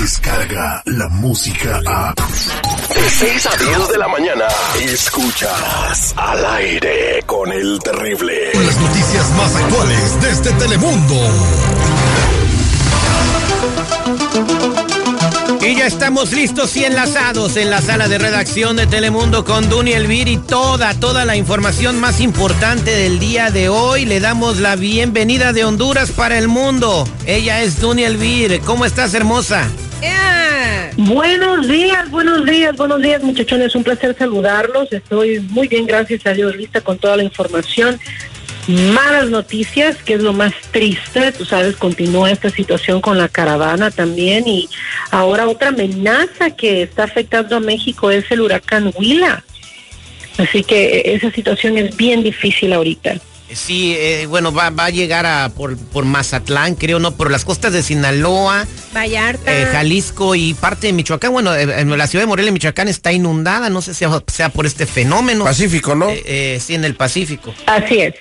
Descarga la música a. De 6 a 10 de la mañana. Escuchas al aire con el terrible. Las noticias más actuales desde Telemundo. Estamos listos y enlazados en la sala de redacción de Telemundo con Duny Elvir y toda, toda la información más importante del día de hoy. Le damos la bienvenida de Honduras para el mundo. Ella es Duny Elvir. ¿Cómo estás, hermosa? Buenos días, buenos días, buenos días muchachones, un placer saludarlos. Estoy muy bien, gracias a Dios, lista con toda la información. Malas noticias, que es lo más triste, tú sabes, continúa esta situación con la caravana también y ahora otra amenaza que está afectando a México es el huracán Huila. Así que esa situación es bien difícil ahorita. Sí, eh, bueno, va, va a llegar a por, por Mazatlán, creo, ¿no? Por las costas de Sinaloa, Vallarta. eh, Jalisco y parte de Michoacán. Bueno, eh, en la ciudad de Morelia, Michoacán, está inundada. No sé si sea, sea por este fenómeno. Pacífico, ¿no? Eh, eh, sí, en el Pacífico. Así es.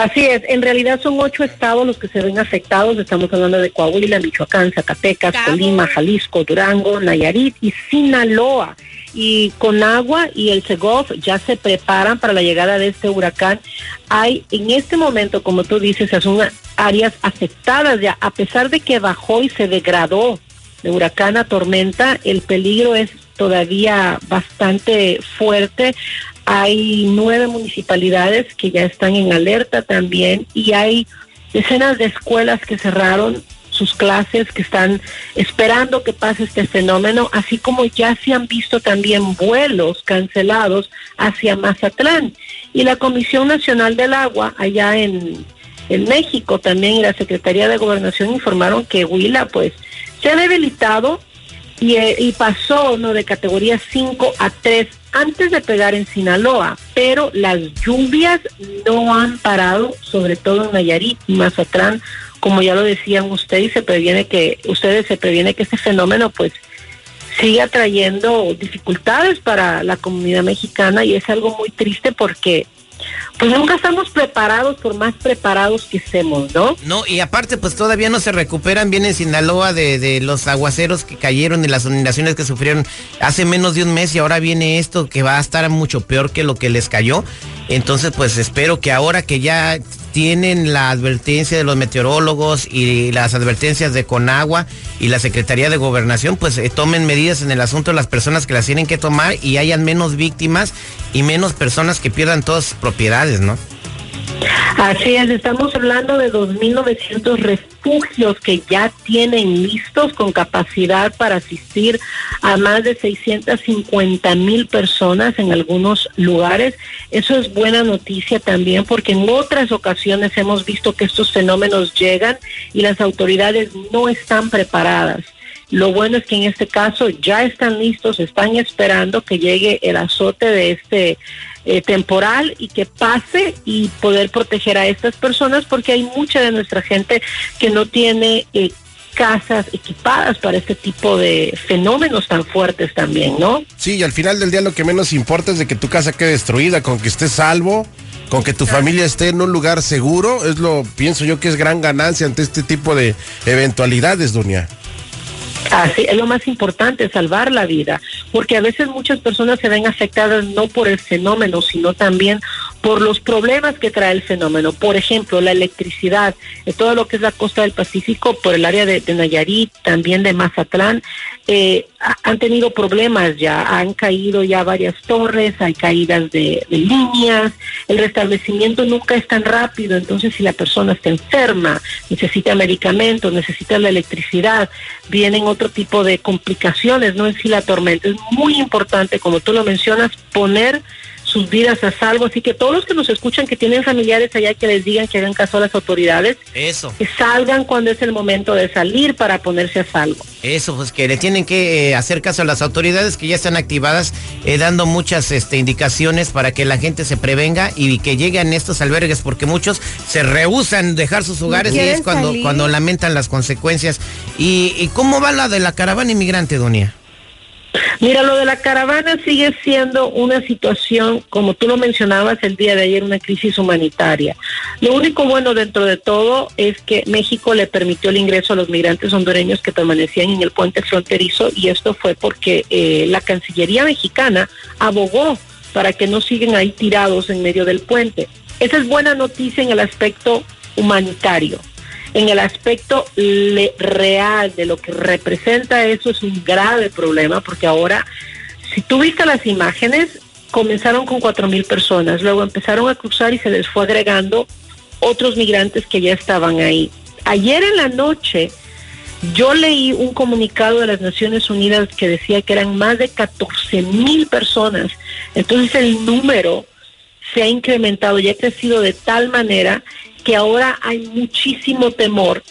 Así es, en realidad son ocho estados los que se ven afectados. Estamos hablando de Coahuila, Michoacán, Zacatecas, Cabo. Colima, Jalisco, Durango, Nayarit y Sinaloa. Y Conagua y el Segov ya se preparan para la llegada de este huracán. Hay en este momento, como tú dices, son áreas afectadas ya, a pesar de que bajó y se degradó de huracán a tormenta, el peligro es todavía bastante fuerte. Hay nueve municipalidades que ya están en alerta también y hay decenas de escuelas que cerraron sus clases, que están esperando que pase este fenómeno, así como ya se han visto también vuelos cancelados hacia Mazatlán. Y la Comisión Nacional del Agua, allá en, en México también, y la Secretaría de Gobernación informaron que Huila, pues, se ha debilitado y, eh, y pasó ¿no? de categoría 5 a 3 antes de pegar en Sinaloa, pero las lluvias no han parado, sobre todo en Nayarit y Mazatlán, como ya lo decían ustedes, se previene que ustedes se previene que este fenómeno pues siga trayendo dificultades para la comunidad mexicana y es algo muy triste porque pues nunca estamos preparados por más preparados que estemos, ¿no? No, y aparte, pues todavía no se recuperan bien en Sinaloa de, de los aguaceros que cayeron y las inundaciones que sufrieron hace menos de un mes y ahora viene esto que va a estar mucho peor que lo que les cayó. Entonces, pues espero que ahora que ya tienen la advertencia de los meteorólogos y las advertencias de Conagua y la Secretaría de Gobernación, pues eh, tomen medidas en el asunto de las personas que las tienen que tomar y hayan menos víctimas y menos personas que pierdan todas sus propiedades, ¿no? Así es, estamos hablando de 2.900 refugios que ya tienen listos con capacidad para asistir a más de 650 mil personas en algunos lugares. Eso es buena noticia también porque en otras ocasiones hemos visto que estos fenómenos llegan y las autoridades no están preparadas. Lo bueno es que en este caso ya están listos, están esperando que llegue el azote de este eh, temporal y que pase y poder proteger a estas personas porque hay mucha de nuestra gente que no tiene eh, casas equipadas para este tipo de fenómenos tan fuertes también, ¿no? Sí, y al final del día lo que menos importa es de que tu casa quede destruida, con que estés salvo, con que tu familia esté en un lugar seguro, es lo, pienso yo que es gran ganancia ante este tipo de eventualidades, Dunia. Así es lo más importante, salvar la vida, porque a veces muchas personas se ven afectadas no por el fenómeno, sino también por los problemas que trae el fenómeno. Por ejemplo, la electricidad, de todo lo que es la costa del Pacífico, por el área de, Nayarit, también de Mazatlán, eh, ha- han tenido problemas ya, han caído ya varias torres, hay caídas de, líneas, el restablecimiento nunca es tan rápido, entonces si la persona está enferma, necesita medicamentos, necesita la electricidad, vienen otro tipo de complicaciones, no en sí la tormenta. Es muy importante, como tú lo mencionas, poner sus vidas a salvo. Así que todos los que nos escuchan que tienen familiares allá que les digan que hagan caso a las autoridades, Eso. que salgan cuando es el momento de salir para ponerse a salvo. Eso, pues que le tienen que eh, hacer caso a las autoridades que ya están activadas, eh, dando muchas este, indicaciones para que la gente se prevenga y que lleguen estos albergues, porque muchos se rehusan dejar sus hogares y es cuando, salir. cuando lamentan las consecuencias. ¿Y, y cómo va la de la caravana inmigrante, Doña? Mira, lo de la caravana sigue siendo una situación, como tú lo mencionabas el día de ayer, una crisis humanitaria. Lo único bueno dentro de todo es que México le permitió el ingreso a los migrantes hondureños que permanecían en el puente fronterizo y esto fue porque eh, la Cancillería mexicana abogó para que no sigan ahí tirados en medio del puente. Esa es buena noticia en el aspecto humanitario. En el aspecto le- real de lo que representa eso es un grave problema porque ahora, si tú viste las imágenes, comenzaron con cuatro mil personas, luego empezaron a cruzar y se les fue agregando otros migrantes que ya estaban ahí. Ayer en la noche yo leí un comunicado de las Naciones Unidas que decía que eran más de 14 mil personas. Entonces el número se ha incrementado y ha crecido de tal manera que ahora hay muchísimo temor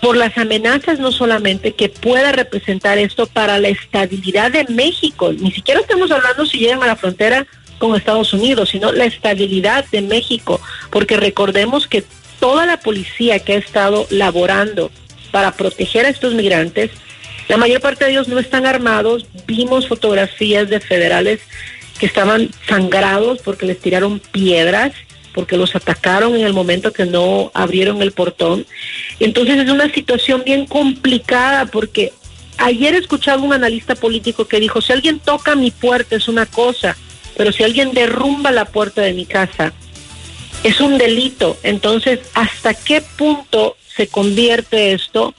por las amenazas no solamente que pueda representar esto para la estabilidad de México, ni siquiera estamos hablando si llegan a la frontera con Estados Unidos, sino la estabilidad de México, porque recordemos que toda la policía que ha estado laborando para proteger a estos migrantes, la mayor parte de ellos no están armados, vimos fotografías de federales que estaban sangrados porque les tiraron piedras, porque los atacaron en el momento que no abrieron el portón. Entonces es una situación bien complicada porque ayer escuchaba un analista político que dijo, si alguien toca mi puerta es una cosa, pero si alguien derrumba la puerta de mi casa es un delito. Entonces, ¿hasta qué punto se convierte esto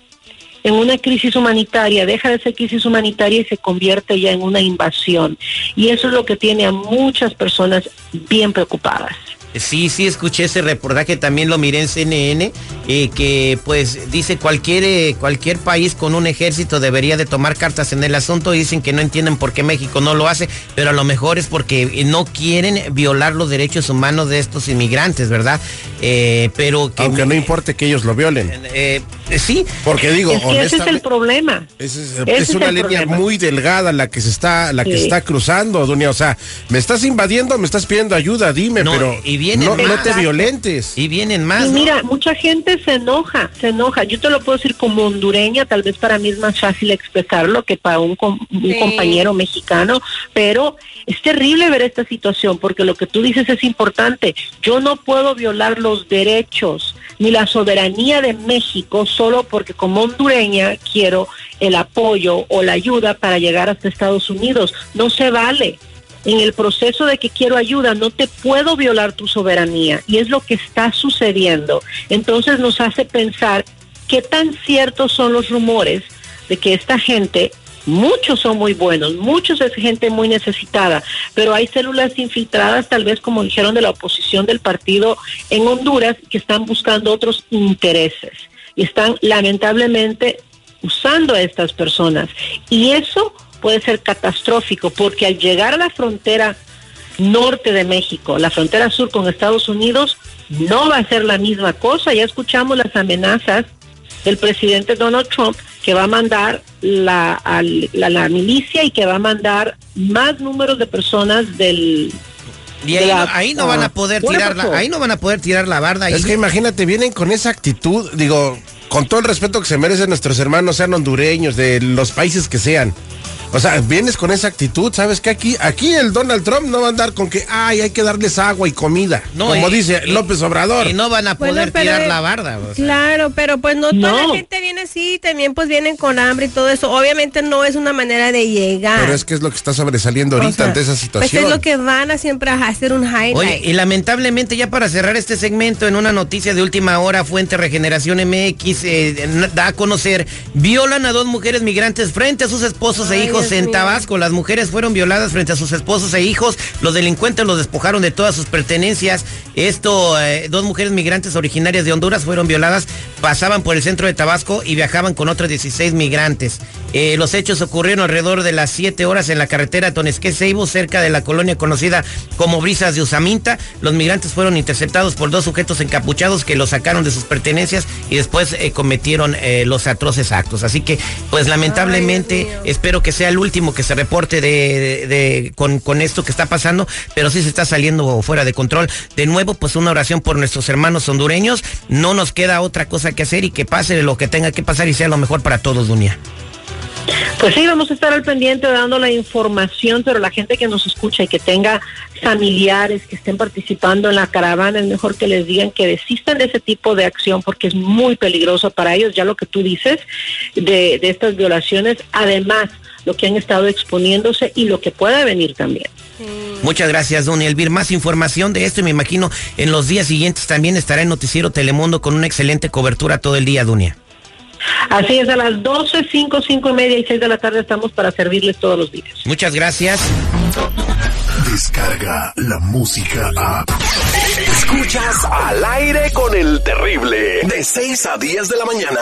en una crisis humanitaria? Deja de ser crisis humanitaria y se convierte ya en una invasión. Y eso es lo que tiene a muchas personas bien preocupadas. Sí, sí, escuché ese reportaje, también lo miré en CNN, eh, que pues dice cualquier, eh, cualquier país con un ejército debería de tomar cartas en el asunto y dicen que no entienden por qué México no lo hace, pero a lo mejor es porque eh, no quieren violar los derechos humanos de estos inmigrantes, ¿verdad? Eh, pero que... Aunque no importe que ellos lo violen. eh, sí, Porque digo, es que ese es el problema. es, es- Ese es es una línea problema. muy delgada la que se está, la que está cruzando, Dunia. O sea, me estás invadiendo, me estás pidiendo ayuda, dime, No, pero y vienen no, te violentes. y vienen más. Y ¿no? mira, mucha gente se enoja, se enoja. Yo te lo puedo decir como hondureña, tal vez para mí es más fácil expresarlo que para un, com- un compañero mexicano, pero es terrible ver esta situación porque lo que tú dices es importante. Yo no puedo violar los derechos ni la soberanía de México solo porque como hondureña quiero el apoyo o la ayuda para llegar hasta Estados Unidos. No se vale en el proceso de que quiero ayuda, no te puedo violar tu soberanía. Y es lo que está sucediendo. Entonces nos hace pensar qué tan ciertos son los rumores de que esta gente, muchos son muy buenos, muchos es gente muy necesitada, pero hay células infiltradas, tal vez como dijeron de la oposición del partido en Honduras, que están buscando otros intereses. Y están lamentablemente usando a estas personas. Y eso puede ser catastrófico porque al llegar a la frontera norte de México, la frontera sur con Estados Unidos, no va a ser la misma cosa. Ya escuchamos las amenazas del presidente Donald Trump que va a mandar la, al- la, la milicia y que va a mandar más números de personas del... Y ahí, de no, ahí no van a poder Bueno, tirar la, pasó. ahí no van a poder tirar la barda. ahí. Es que imagínate, vienen con esa actitud, digo, con todo el respeto que se merecen nuestros hermanos, sean hondureños, de los países que sean. O sea, vienes con esa actitud, ¿sabes que Aquí, aquí el Donald Trump no va a andar con que, ay, hay que darles agua y comida. No, como y- dice López Obrador. Y no van a Bueno, poder pero, tirar la barda. o sea. Claro, pero pues no toda No. la gente viene así, también pues vienen con hambre y todo eso. Obviamente no es una manera de llegar. Pero es que es lo que está sobresaliendo ahorita O sea, ante esa Pues situación. es lo que van a siempre a hacer un highlight. Oye, y lamentablemente ya para cerrar este segmento, en una noticia de última hora, Fuente Regeneración MX eh, da a conocer, violan a dos mujeres migrantes frente a sus esposos e hijos Dios en mío. Tabasco. Las mujeres fueron violadas frente a sus esposos e hijos. Los delincuentes los despojaron de todas sus pertenencias. Esto, eh, dos mujeres migrantes originarias de Honduras fueron violadas pasaban por el centro de Tabasco y viajaban con otros 16 migrantes. Eh, los hechos ocurrieron alrededor de las 7 horas en la carretera Tonesque-Seibo, cerca de la colonia conocida como Brisas de Usaminta. Los migrantes fueron interceptados por dos sujetos encapuchados que los sacaron de sus pertenencias y después eh, cometieron eh, los atroces actos. Así que, pues lamentablemente, espero que sea el último que se reporte de, de- con, con esto que está pasando, pero sí se está saliendo fuera de control. De nuevo, pues una oración por nuestros hermanos hondureños. No nos queda otra cosa que hacer y que pase lo que tenga que pasar y sea lo mejor para todos, Dunia. Pues sí, vamos a estar al pendiente dando la información, pero la gente que nos escucha y que tenga familiares que estén participando en la caravana, es mejor que les digan que desistan de ese tipo de acción porque es muy peligroso para ellos, ya lo que tú dices de, de estas violaciones, además lo que han estado exponiéndose y lo que pueda venir también. Muchas gracias, don Elvir. Más información de esto y me imagino en los días siguientes también estará en Noticiero Telemundo con una excelente cobertura todo el día, Dunia. Así es, a las 12, 5, 5 y media y 6 de la tarde estamos para servirles todos los días. Muchas gracias. Descarga la música a. Escuchas al aire con el terrible. De 6 a 10 de la mañana.